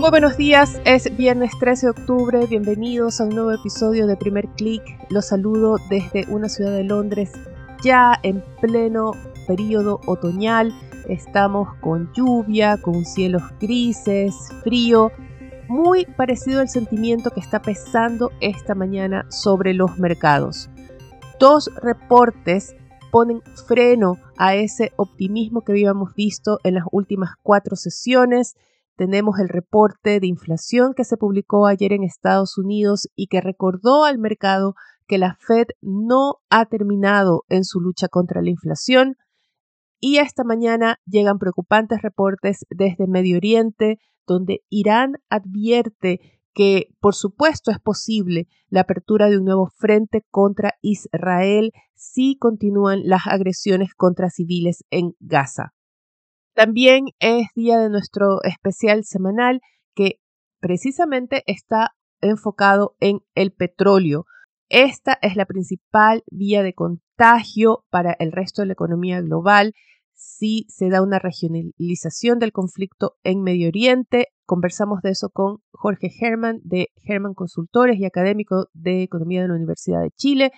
Muy buenos días, es viernes 13 de octubre, bienvenidos a un nuevo episodio de Primer Click. Los saludo desde una ciudad de Londres ya en pleno periodo otoñal. Estamos con lluvia, con cielos grises, frío, muy parecido al sentimiento que está pesando esta mañana sobre los mercados. Dos reportes ponen freno a ese optimismo que habíamos visto en las últimas cuatro sesiones tenemos el reporte de inflación que se publicó ayer en Estados Unidos y que recordó al mercado que la Fed no ha terminado en su lucha contra la inflación. Y esta mañana llegan preocupantes reportes desde Medio Oriente, donde Irán advierte que por supuesto es posible la apertura de un nuevo frente contra Israel si continúan las agresiones contra civiles en Gaza. También es día de nuestro especial semanal que precisamente está enfocado en el petróleo. Esta es la principal vía de contagio para el resto de la economía global. Si se da una regionalización del conflicto en Medio Oriente, conversamos de eso con Jorge Herman de Herman Consultores y académico de Economía de la Universidad de Chile.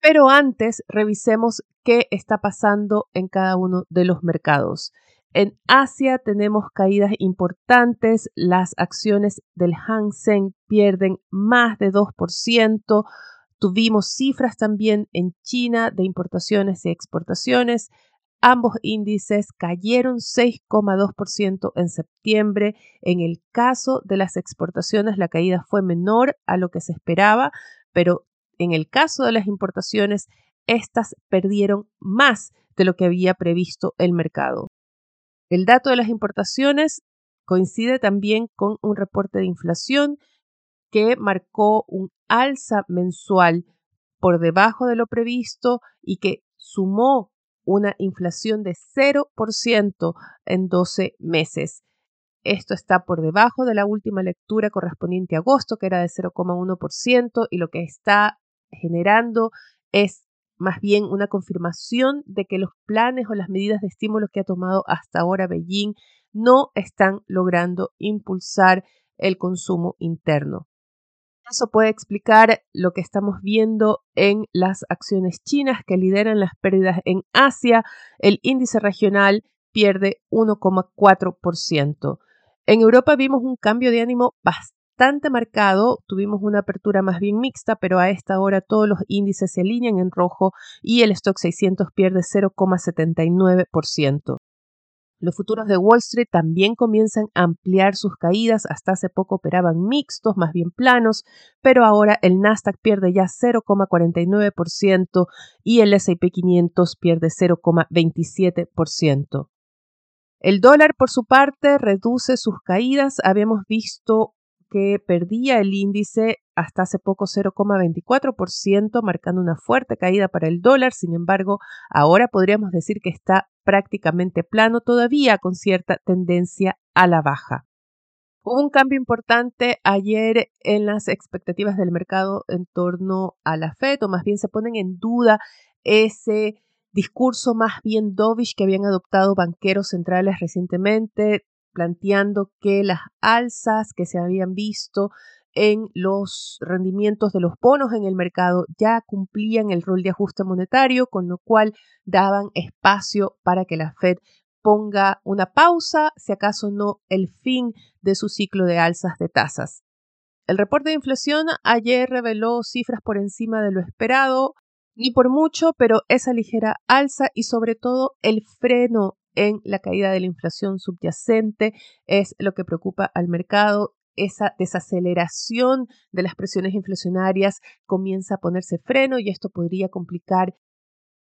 Pero antes, revisemos qué está pasando en cada uno de los mercados. En Asia tenemos caídas importantes, las acciones del Hang Seng pierden más de 2%, tuvimos cifras también en China de importaciones y exportaciones, ambos índices cayeron 6,2% en septiembre, en el caso de las exportaciones la caída fue menor a lo que se esperaba, pero en el caso de las importaciones, estas perdieron más de lo que había previsto el mercado. El dato de las importaciones coincide también con un reporte de inflación que marcó un alza mensual por debajo de lo previsto y que sumó una inflación de 0% en 12 meses. Esto está por debajo de la última lectura correspondiente a agosto, que era de 0,1%, y lo que está generando es más bien una confirmación de que los planes o las medidas de estímulo que ha tomado hasta ahora Beijing no están logrando impulsar el consumo interno. Eso puede explicar lo que estamos viendo en las acciones chinas que lideran las pérdidas en Asia. El índice regional pierde 1,4%. En Europa vimos un cambio de ánimo bastante bastante marcado. Tuvimos una apertura más bien mixta, pero a esta hora todos los índices se alinean en rojo y el stock 600 pierde 0,79%. Los futuros de Wall Street también comienzan a ampliar sus caídas. Hasta hace poco operaban mixtos, más bien planos, pero ahora el Nasdaq pierde ya 0,49% y el SP 500 pierde 0,27%. El dólar, por su parte, reduce sus caídas. Habíamos visto que perdía el índice hasta hace poco 0,24%, marcando una fuerte caída para el dólar. Sin embargo, ahora podríamos decir que está prácticamente plano, todavía con cierta tendencia a la baja. Hubo un cambio importante ayer en las expectativas del mercado en torno a la Fed, o más bien se ponen en duda ese discurso más bien dovish que habían adoptado banqueros centrales recientemente, planteando que las alzas que se habían visto en los rendimientos de los bonos en el mercado ya cumplían el rol de ajuste monetario, con lo cual daban espacio para que la Fed ponga una pausa, si acaso no el fin de su ciclo de alzas de tasas. El reporte de inflación ayer reveló cifras por encima de lo esperado, ni por mucho, pero esa ligera alza y sobre todo el freno en la caída de la inflación subyacente es lo que preocupa al mercado. Esa desaceleración de las presiones inflacionarias comienza a ponerse freno y esto podría complicar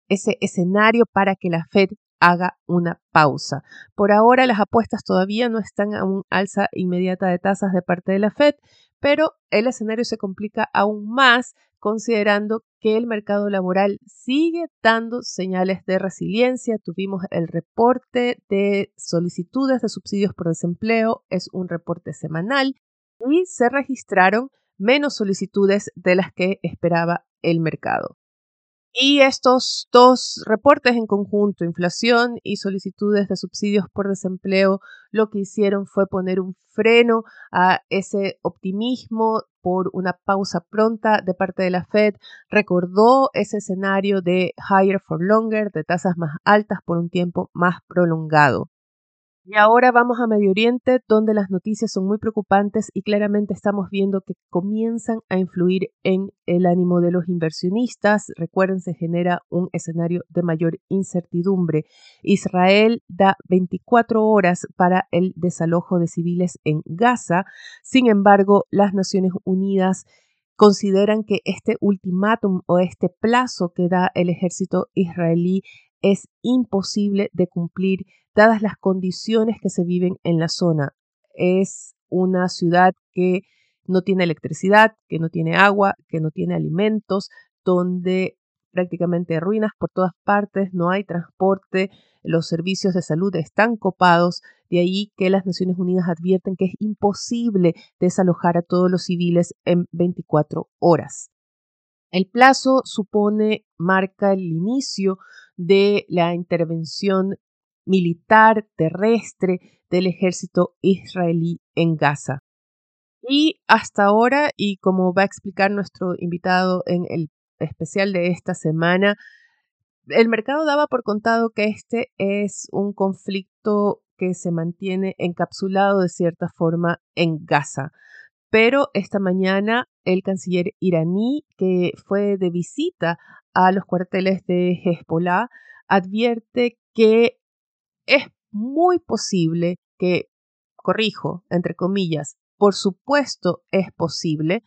ese escenario para que la Fed haga una pausa. Por ahora las apuestas todavía no están a un alza inmediata de tasas de parte de la Fed, pero el escenario se complica aún más considerando que el mercado laboral sigue dando señales de resiliencia. Tuvimos el reporte de solicitudes de subsidios por desempleo, es un reporte semanal, y se registraron menos solicitudes de las que esperaba el mercado. Y estos dos reportes en conjunto, inflación y solicitudes de subsidios por desempleo, lo que hicieron fue poner un freno a ese optimismo por una pausa pronta de parte de la Fed. Recordó ese escenario de higher for longer, de tasas más altas por un tiempo más prolongado. Y ahora vamos a Medio Oriente, donde las noticias son muy preocupantes y claramente estamos viendo que comienzan a influir en el ánimo de los inversionistas. Recuerden, se genera un escenario de mayor incertidumbre. Israel da 24 horas para el desalojo de civiles en Gaza. Sin embargo, las Naciones Unidas consideran que este ultimátum o este plazo que da el ejército israelí es imposible de cumplir dadas las condiciones que se viven en la zona. Es una ciudad que no tiene electricidad, que no tiene agua, que no tiene alimentos, donde prácticamente ruinas por todas partes, no hay transporte, los servicios de salud están copados, de ahí que las Naciones Unidas advierten que es imposible desalojar a todos los civiles en 24 horas. El plazo supone, marca el inicio de la intervención militar terrestre del ejército israelí en Gaza. Y hasta ahora, y como va a explicar nuestro invitado en el especial de esta semana, el mercado daba por contado que este es un conflicto que se mantiene encapsulado de cierta forma en Gaza. Pero esta mañana el canciller iraní, que fue de visita a los cuarteles de Hezbollah, advierte que es muy posible que, corrijo, entre comillas, por supuesto es posible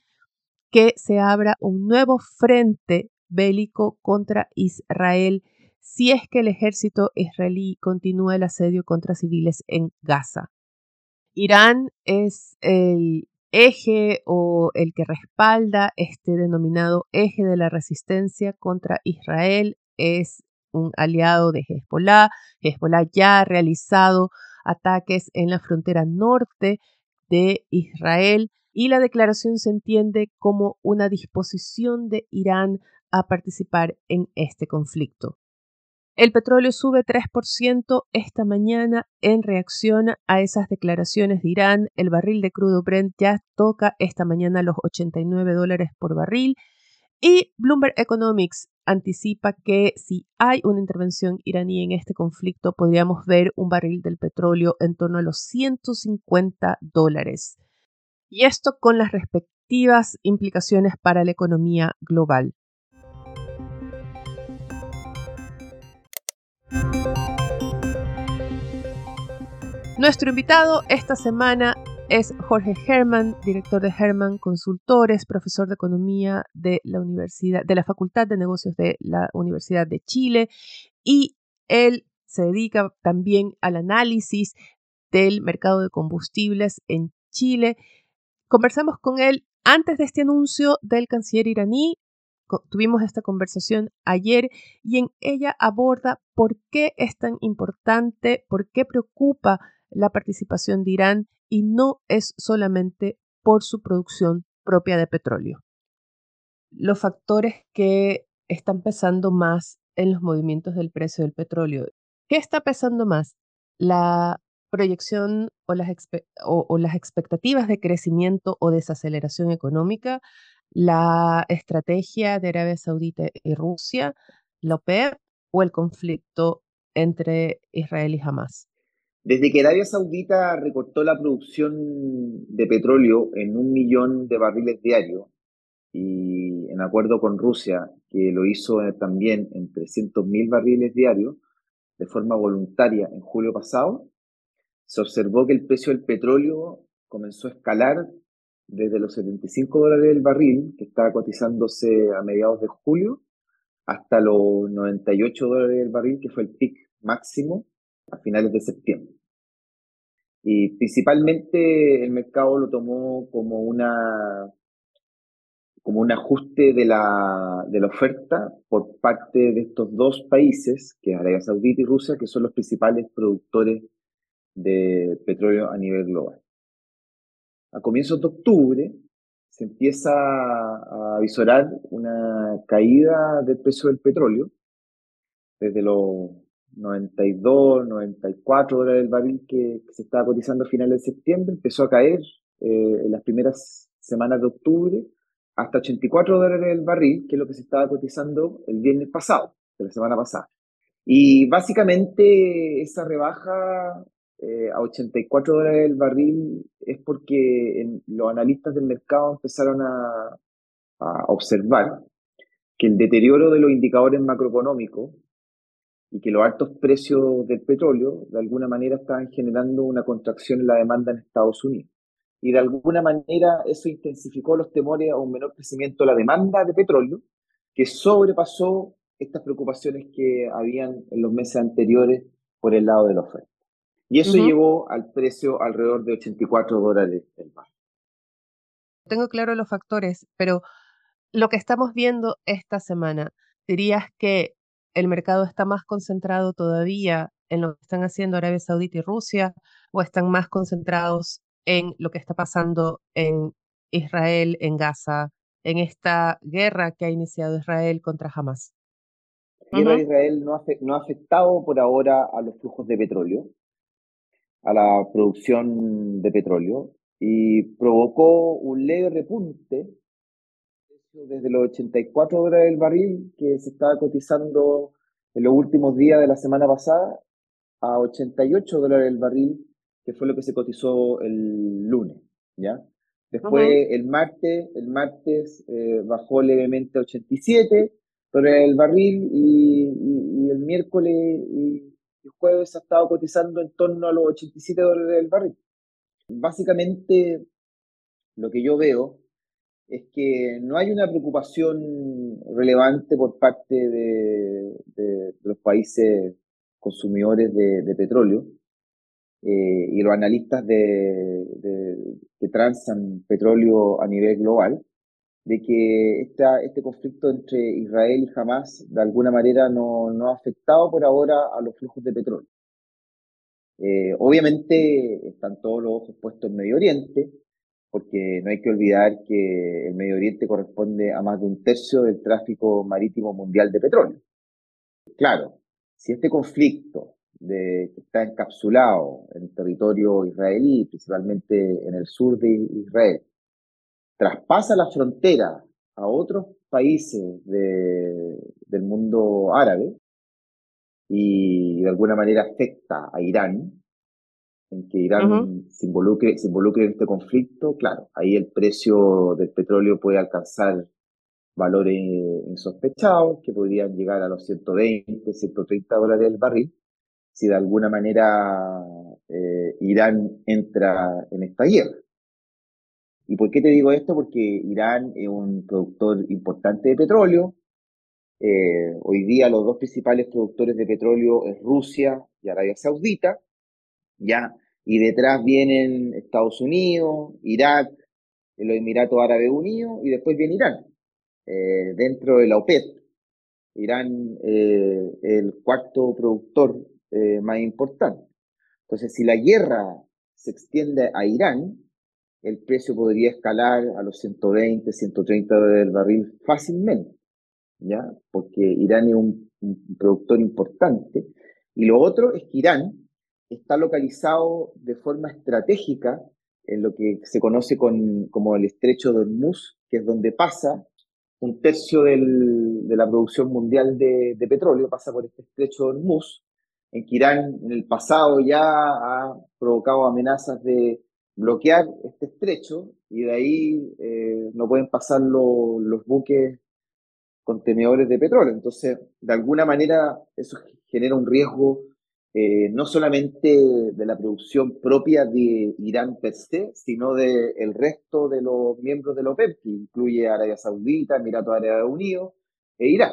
que se abra un nuevo frente bélico contra Israel si es que el ejército israelí continúa el asedio contra civiles en Gaza. Irán es el eje o el que respalda este denominado eje de la resistencia contra Israel, es un aliado de Hezbollah. Hezbollah ya ha realizado ataques en la frontera norte de Israel y la declaración se entiende como una disposición de Irán a participar en este conflicto. El petróleo sube 3% esta mañana en reacción a esas declaraciones de Irán. El barril de crudo Brent ya toca esta mañana los 89 dólares por barril. Y Bloomberg Economics anticipa que si hay una intervención iraní en este conflicto, podríamos ver un barril del petróleo en torno a los 150 dólares. Y esto con las respectivas implicaciones para la economía global. Nuestro invitado esta semana es Jorge Herman, director de Herman Consultores, profesor de economía de la Universidad de la Facultad de Negocios de la Universidad de Chile y él se dedica también al análisis del mercado de combustibles en Chile. Conversamos con él antes de este anuncio del canciller iraní. Tuvimos esta conversación ayer y en ella aborda por qué es tan importante, por qué preocupa la participación de Irán y no es solamente por su producción propia de petróleo. Los factores que están pesando más en los movimientos del precio del petróleo. ¿Qué está pesando más? La proyección o las, expectativas de crecimiento o desaceleración económica, la estrategia de Arabia Saudita y Rusia, la OPEP o el conflicto entre Israel y Hamas. Desde que Arabia Saudita recortó la producción de petróleo en un millón de barriles diarios y en acuerdo con Rusia, que lo hizo también en 300.000 barriles diarios de forma voluntaria en julio pasado, se observó que el precio del petróleo comenzó a escalar desde los 75 dólares del barril, que estaba cotizándose a mediados de julio, hasta los 98 dólares del barril, que fue el pic máximo a finales de septiembre. Y principalmente el mercado lo tomó como una, como un ajuste de la, de la oferta por parte de estos dos países, que es Arabia Saudita y Rusia, que son los principales productores de petróleo a nivel global. A comienzos de octubre se empieza a visorar una caída del precio del petróleo desde los 92, 94 dólares del barril que, se estaba cotizando a finales de septiembre, empezó a caer eh, en las primeras semanas de octubre hasta 84 dólares el barril, que es lo que se estaba cotizando el viernes pasado, de la semana pasada. Y básicamente esa rebaja eh, a 84 dólares el barril es porque los analistas del mercado empezaron a, a observar que el deterioro de los indicadores macroeconómicos y que los altos precios del petróleo de alguna manera estaban generando una contracción en la demanda en Estados Unidos y de alguna manera eso intensificó los temores a un menor crecimiento de la demanda de petróleo, que sobrepasó estas preocupaciones que habían en los meses anteriores por el lado de la oferta. Y eso llevó al precio alrededor de 84 dólares el barril. Tengo claro los factores, pero lo que estamos viendo esta semana, dirías que el mercado está más concentrado todavía en lo que están haciendo Arabia Saudita y Rusia o están más concentrados en lo que está pasando en Israel, en Gaza, en esta guerra que ha iniciado Israel contra Hamas. La guerra de Israel no ha, no ha afectado por ahora a los flujos de petróleo, a la producción de petróleo, y provocó un leve repunte desde los 84 dólares del barril que se estaba cotizando en los últimos días de la semana pasada a 88 dólares el barril que fue lo que se cotizó el lunes, ¿ya? Después, el martes, el martes eh, bajó levemente a 87 dólares el barril y, el miércoles y el jueves ha estado cotizando en torno a los 87 dólares el barril. Básicamente, lo que yo veo es que no hay una preocupación relevante por parte de, los países consumidores de petróleo eh, y los analistas de, que transan petróleo a nivel global, de que este conflicto entre Israel y Hamas de alguna manera no, no ha afectado por ahora a los flujos de petróleo. Eh, obviamente están todos los ojos puestos en Medio Oriente, porque no hay que olvidar que el Medio Oriente corresponde a más de un tercio del tráfico marítimo mundial de petróleo. Claro, si este conflicto que está encapsulado en territorio israelí, principalmente en el sur de Israel, traspasa la frontera a otros países del mundo árabe y de alguna manera afecta a Irán, en que Irán se, involucre, se involucre en este conflicto, claro, ahí el precio del petróleo puede alcanzar valores insospechados que podrían llegar a los 120, 130 dólares el barril, si de alguna manera eh, Irán entra en esta guerra. ¿Y por qué te digo esto? Porque Irán es un productor importante de petróleo. Eh, hoy día los dos principales productores de petróleo es Rusia y Arabia Saudita, ¿ya? Y detrás vienen Estados Unidos, Irak, los Emiratos Árabes Unidos y después viene Irán, eh, dentro de la OPEP. Irán, el cuarto productor eh, más importante. Entonces, si la guerra se extiende a Irán, el precio podría escalar a los 120, 130 dólares del barril fácilmente, ¿ya? Porque Irán es un, productor importante. Y lo otro es que Irán está localizado de forma estratégica en lo que se conoce con, como el estrecho de Hormuz, que es donde pasa un tercio de la producción mundial de, de, petróleo, pasa por este estrecho de Hormuz, en que Irán en el pasado ya ha provocado amenazas de bloquear este estrecho y de ahí eh, no pueden pasar los buques contenedores de petróleo. Entonces, de alguna manera, eso genera un riesgo eh, no solamente de la producción propia de Irán per se, sino del el resto de los miembros de la OPEP, que incluye Arabia Saudita, Emiratos Árabes Unidos e Irán.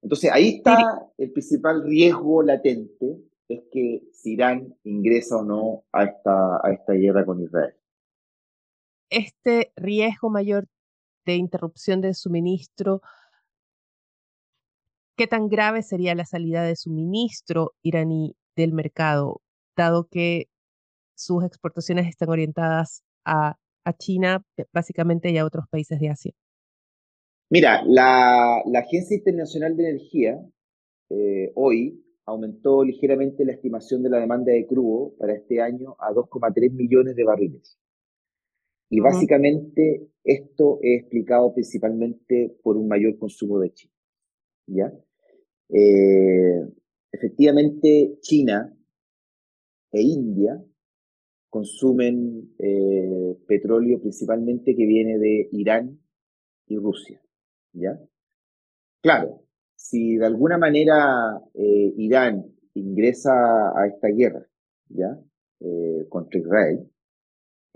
Entonces ahí está el principal riesgo latente, es que si Irán ingresa o no a esta, a esta guerra con Israel. Este riesgo mayor de interrupción de suministro, ¿qué tan grave sería la salida de suministro iraní del mercado, dado que sus exportaciones están orientadas a, China, básicamente, y a otros países de Asia? Mira, la, Agencia Internacional de Energía eh, hoy aumentó ligeramente la estimación de la demanda de crudo para este año a 2,3 millones de barriles. Y básicamente esto es explicado principalmente por un mayor consumo de China. ¿ya? Eh, efectivamente, China e India consumen eh, petróleo principalmente que viene de Irán y Rusia. ¿ya? Claro, si de alguna manera eh, Irán ingresa a esta guerra ¿ya? contra Israel,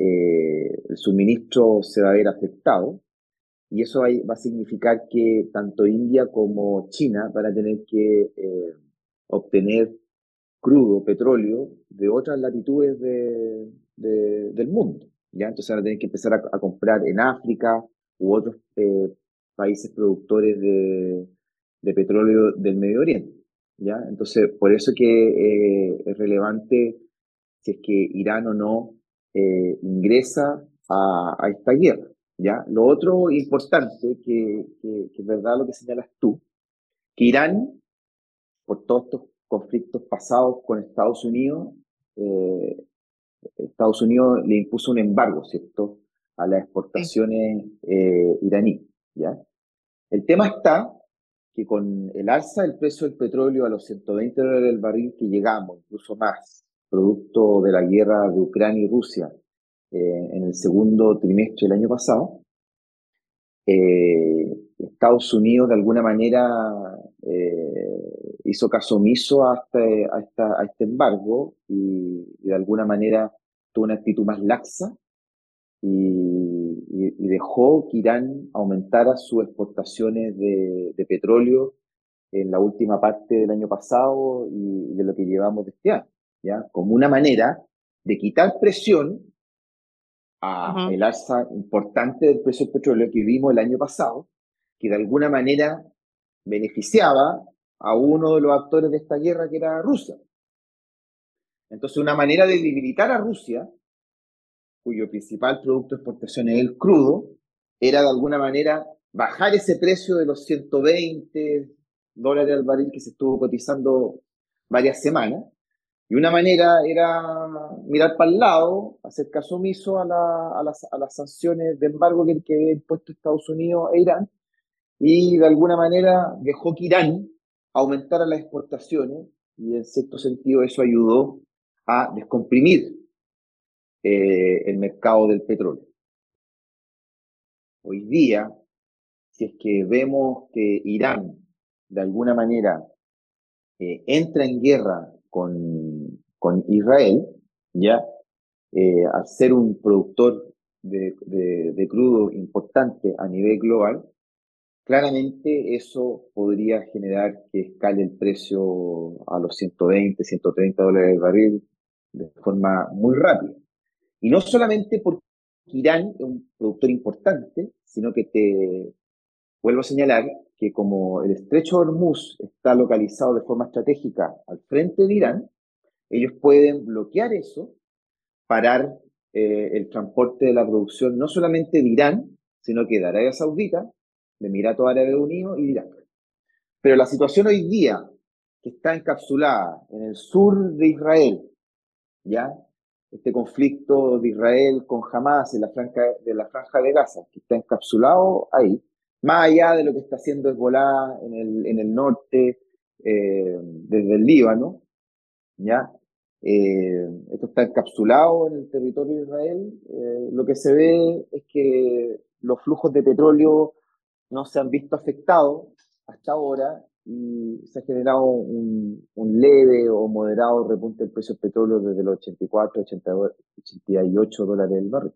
eh, el suministro se va a ver afectado y eso va a significar que tanto India como China van a tener que eh, obtener crudo, petróleo, de otras latitudes del mundo. ¿ya? Entonces van a que empezar a, comprar en África u otros eh, países productores de, petróleo del Medio Oriente. ¿ya? Entonces, por eso que es relevante si es que Irán o no eh, ingresa a, esta guerra. ¿ya? Lo otro importante, que, es verdad lo que señalas tú, que Irán, por todos estos conflictos pasados con Estados Unidos, eh, Estados Unidos le impuso un embargo, ¿cierto?, a las exportaciones eh, iraníes, ¿ya? El tema está que con el alza del precio del petróleo a los 120 dólares el barril que llegamos, incluso más, producto de la guerra de Ucrania y Rusia eh, en el segundo trimestre del año pasado, eh, Estados Unidos de alguna manera eh, hizo caso omiso a este, a, este embargo y, de alguna manera tuvo una actitud más laxa y, dejó que Irán aumentara sus exportaciones de, de, petróleo en la última parte del año pasado y de lo que llevamos de este año. ¿ya? Como una manera de quitar presión a el alza importante del precio del petróleo que vimos el año pasado, que de alguna manera beneficiaba a uno de los actores de esta guerra que era Rusia. Entonces, una manera de debilitar a Rusia, cuyo principal producto de exportación es el crudo, era de alguna manera bajar ese precio de los 120 dólares al barril que se estuvo cotizando varias semanas y una manera era mirar para el lado, hacer caso omiso a, las, sanciones de embargo que, que había impuesto Estados Unidos e Irán, y de alguna manera dejó que Irán aumentara las exportaciones, y en cierto sentido eso ayudó a descomprimir eh, el mercado del petróleo. Hoy día, si es que vemos que Irán de alguna manera eh, entra en guerra con, con Israel, ya, eh, al ser un productor de, de, crudo importante a nivel global, claramente eso podría generar que escale el precio a los 120, 130 dólares el barril de forma muy rápida. Y no solamente porque Irán es un productor importante, sino que te vuelvo a señalar que como el estrecho de Hormuz está localizado de forma estratégica al frente de Irán, ellos pueden bloquear eso, parar eh, el transporte de la producción no solamente de Irán, sino que de Arabia Saudita, de Emiratos Árabes Unidos y de Irak. Pero la situación hoy día, que está encapsulada en el sur de Israel, ¿ya? Este conflicto de Israel con Hamas en la franja de, la franja de Gaza, que está encapsulado ahí, más allá de lo que está haciendo Hezbollah en el, en el norte, eh, desde el Líbano, ¿ya? Eh, esto está encapsulado en el territorio de Israel. Eh, lo que se ve es que los flujos de petróleo no se han visto afectados hasta ahora y se ha generado un, leve o moderado repunte del precio del petróleo desde los 84, 88 dólares el barril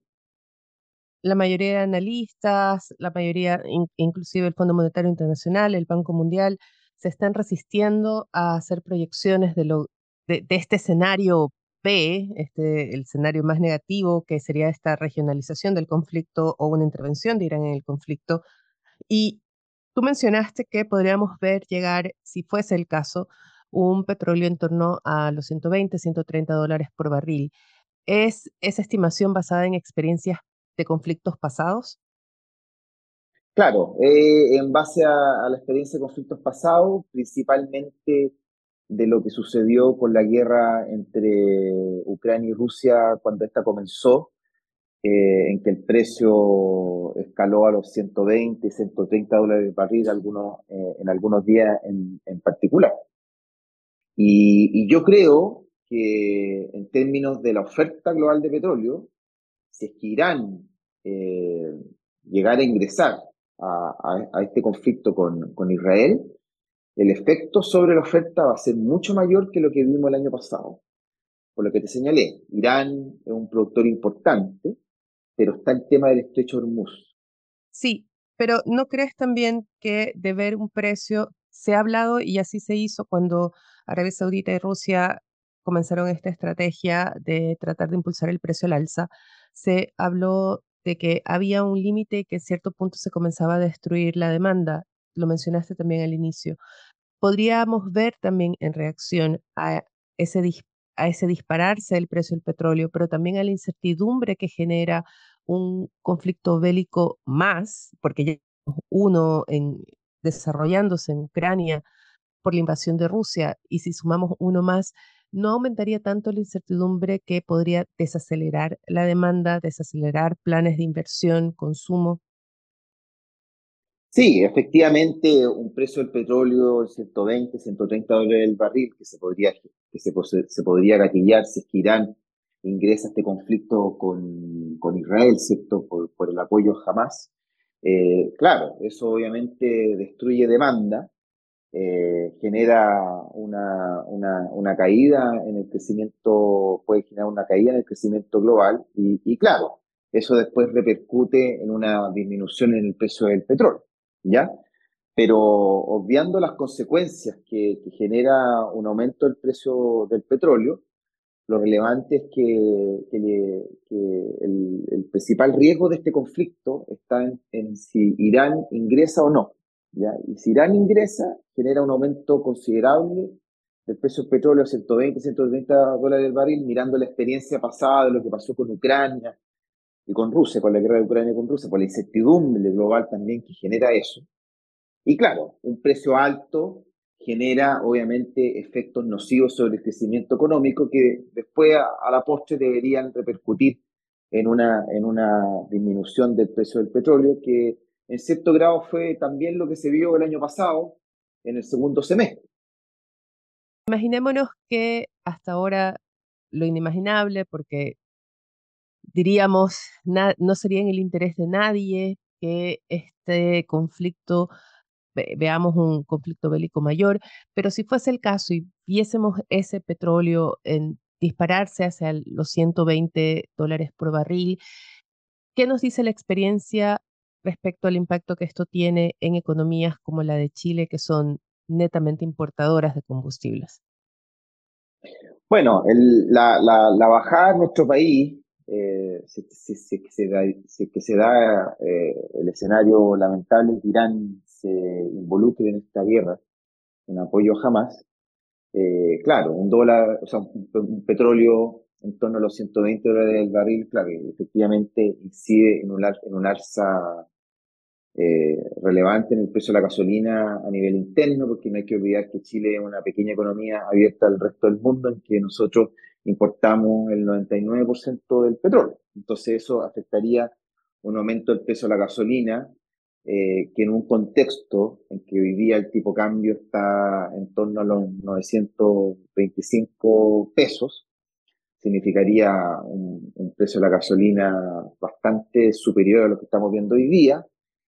la mayoría de analistas, la mayoría, inclusive el Fondo Monetario Internacional, el Banco Mundial, se están resistiendo a hacer proyecciones de, lo, de, este escenario B, este, el escenario más negativo, que sería esta regionalización del conflicto o una intervención de Irán en el conflicto. Y tú mencionaste que podríamos ver llegar, si fuese el caso, un petróleo en torno a los 120, 130 dólares por barril. ¿Es esa estimación basada en experiencias de conflictos pasados? Claro, eh, en base a, la experiencia de conflictos pasados, principalmente de lo que sucedió con la guerra entre Ucrania y Rusia cuando esta comenzó, eh, en que el precio escaló a los 120, 130 dólares de barril algunos, eh, en algunos días en, particular. Y, yo creo que en términos de la oferta global de petróleo, si es que Irán eh, llegara a ingresar a, este conflicto con, con, Israel, el efecto sobre la oferta va a ser mucho mayor que lo que vimos el año pasado. Por lo que te señalé, Irán es un productor importante, pero está el tema del estrecho Hormuz. Sí, pero ¿no crees también que de ver un precio, se ha hablado y así se hizo cuando Arabia Saudita y Rusia comenzaron esta estrategia de tratar de impulsar el precio al alza, se habló de que había un límite que a cierto punto se comenzaba a destruir la demanda. Lo mencionaste también al inicio. Podríamos ver también en reacción a ese, a ese dispararse del precio del petróleo, pero también a la incertidumbre que genera un conflicto bélico más, porque ya uno en, desarrollándose en Ucrania por la invasión de Rusia, y si sumamos uno más, no aumentaría tanto la incertidumbre que podría desacelerar la demanda, desacelerar planes de inversión, consumo. Sí, efectivamente, un precio del petróleo de 120, 130 dólares el barril que se podría, que se, se podría gatillar si es que Irán ingresa a este conflicto con, con Israel, ¿cierto? Por, por el apoyo jamás. Eh, claro, eso obviamente destruye demanda, eh, genera una, una, una, caída en el crecimiento, puede generar una caída en el crecimiento global y, y, claro, eso después repercute en una disminución en el precio del petróleo, ¿ya? Pero obviando las consecuencias que, genera un aumento del precio del petróleo, lo relevante es que, el, principal riesgo de este conflicto está en, si Irán ingresa o no. Y si Irán ingresa, genera un aumento considerable del precio del petróleo a 120, 130 dólares el barril, mirando la experiencia pasada de lo que pasó con Ucrania y con Rusia, con la guerra de Ucrania con Rusia, por la incertidumbre global también que genera eso. Y claro, un precio alto genera obviamente efectos nocivos sobre el crecimiento económico que después a, la postre deberían repercutir en una, en una disminución del precio del petróleo que en cierto grado fue también lo que se vio el año pasado en el segundo semestre. Imaginémonos que hasta ahora lo inimaginable, porque diríamos, no sería en el interés de nadie que este conflicto, veamos un conflicto bélico mayor, pero si fuese el caso y viésemos ese petróleo en dispararse hacia los 120 dólares por barril, ¿qué nos dice la experiencia respecto al impacto que esto tiene en economías como la de Chile, que son netamente importadoras de combustibles? Bueno, la, la, bajada en nuestro país, eh, si, se da, que se da eh, el escenario lamentable que Irán se involucre en esta guerra, en apoyo jamás, eh, claro, un dólar, o sea, un, petróleo en torno a los 120 dólares del barril, claro, efectivamente incide en un, en un alza eh, relevante en el precio de la gasolina a nivel interno, porque no hay que olvidar que Chile es una pequeña economía abierta al resto del mundo, en que nosotros importamos el 99% del petróleo. Entonces eso afectaría un aumento del precio de la gasolina, eh, que en un contexto en que hoy día el tipo cambio está en torno a los 925 pesos, significaría un, un precio de la gasolina bastante superior a lo que estamos viendo hoy día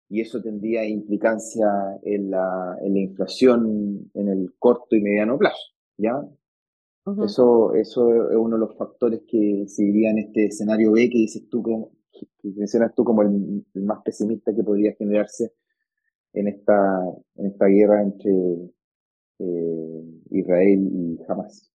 y eso tendría implicancia en la, en la inflación en el corto y mediano plazo, ¿ya? Eso, eso es uno de los factores que se diría en este escenario B que dices tú, como, que mencionas tú como el, más pesimista que podría generarse en esta, en esta guerra entre eh, Israel y Hamas.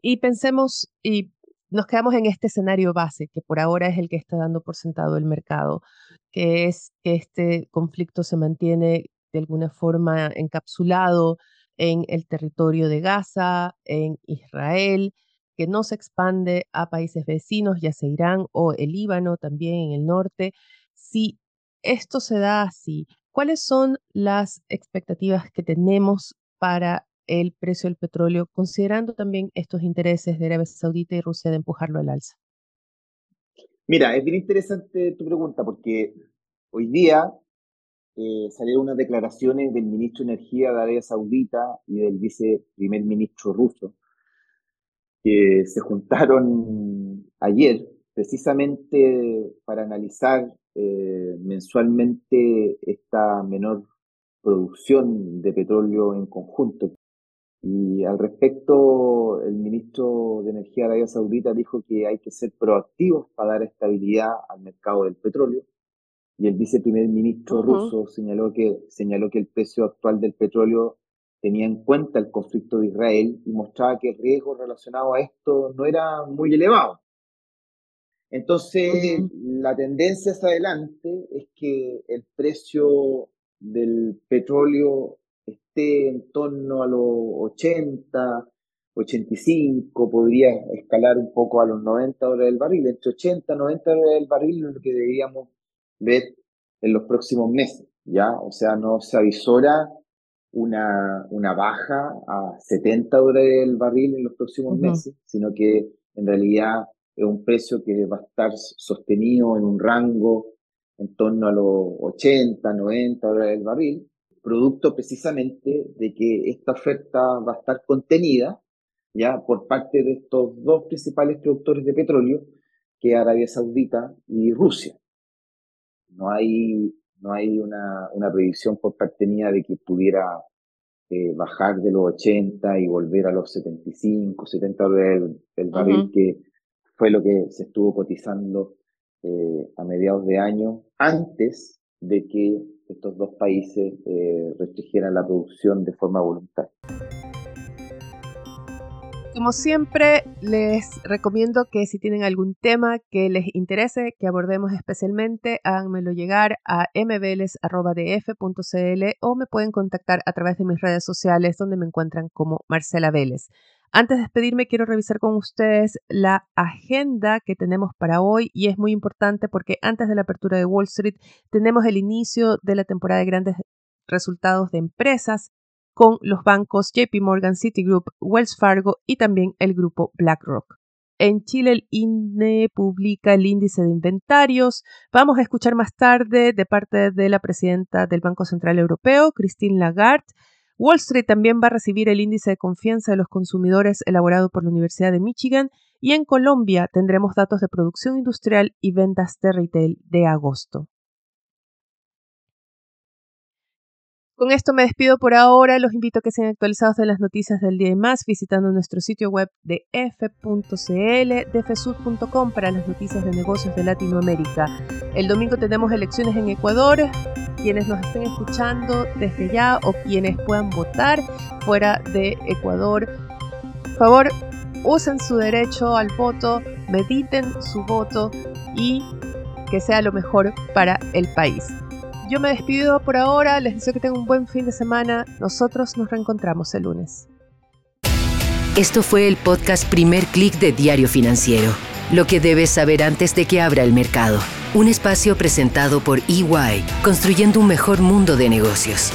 Y pensemos y nos quedamos en este escenario base, que por ahora es el que está dando por sentado el mercado, que es que este conflicto se mantiene de alguna forma encapsulado en el territorio de Gaza, en Israel, que no se expande a países vecinos, ya sea Irán o el Líbano también en el norte. Si esto se da así, ¿cuáles son las expectativas que tenemos para el precio del petróleo, considerando también estos intereses de Arabia Saudita y Rusia de empujarlo al alza? Mira, es bien interesante tu pregunta porque hoy día eh, salieron unas declaraciones del ministro de Energía de Arabia Saudita y del viceprimer ministro ruso que se juntaron ayer precisamente para analizar eh, mensualmente esta menor producción de petróleo en conjunto. Y al respecto, el ministro de Energía de Arabia Saudita dijo que hay que ser proactivos para dar estabilidad al mercado del petróleo. Y el viceprimer ministro ruso señaló que, señaló que el precio actual del petróleo tenía en cuenta el conflicto de Israel y mostraba que el riesgo relacionado a esto no era muy elevado. Entonces, la tendencia hacia adelante es que el precio del petróleo esté en torno a los 80, 85, podría escalar un poco a los 90 dólares del barril. Entre 80 y 90 dólares del barril es lo que deberíamos ver en los próximos meses, ¿ya? O sea, no se avisora una, una baja a 70 dólares el barril en los próximos meses, sino que en realidad es un precio que va a estar sostenido en un rango en torno a los 80, 90 dólares el barril, producto precisamente de que esta oferta va a estar contenida ya por parte de estos dos principales productores de petróleo, que es Arabia Saudita y Rusia. No hay no hay una, una predicción por parte mía de que pudiera eh, bajar de los 80 y volver a los 75, 70 dólares el, barril, que fue lo que se estuvo cotizando eh, a mediados de año, antes de que estos dos países eh, restringieran la producción de forma voluntaria. Como siempre, les recomiendo que si tienen algún tema que les interese, que abordemos especialmente, háganmelo llegar a mbls.df.cl o me pueden contactar a través de mis redes sociales donde me encuentran como Marcela Vélez. Antes de despedirme, quiero revisar con ustedes la agenda que tenemos para hoy y es muy importante porque antes de la apertura de Wall Street tenemos el inicio de la temporada de grandes resultados de empresas con los bancos JP Morgan, Citigroup, Wells Fargo y también el grupo BlackRock. En Chile el INE publica el índice de inventarios. Vamos a escuchar más tarde de parte de la presidenta del Banco Central Europeo, Christine Lagarde. Wall Street también va a recibir el índice de confianza de los consumidores elaborado por la Universidad de Michigan y en Colombia tendremos datos de producción industrial y ventas de retail de agosto. Con esto me despido por ahora. Los invito a que sean actualizados de las noticias del día y más visitando nuestro sitio web de f.cl, defesud.com para las noticias de negocios de Latinoamérica. El domingo tenemos elecciones en Ecuador. Quienes nos estén escuchando desde ya o quienes puedan votar fuera de Ecuador, por favor, usen su derecho al voto, mediten su voto y que sea lo mejor para el país. Yo me despido por ahora, les deseo que tengan un buen fin de semana. Nosotros nos reencontramos el lunes. Esto fue el podcast Primer Click de Diario Financiero. Lo que debes saber antes de que abra el mercado. Un espacio presentado por EY, construyendo un mejor mundo de negocios.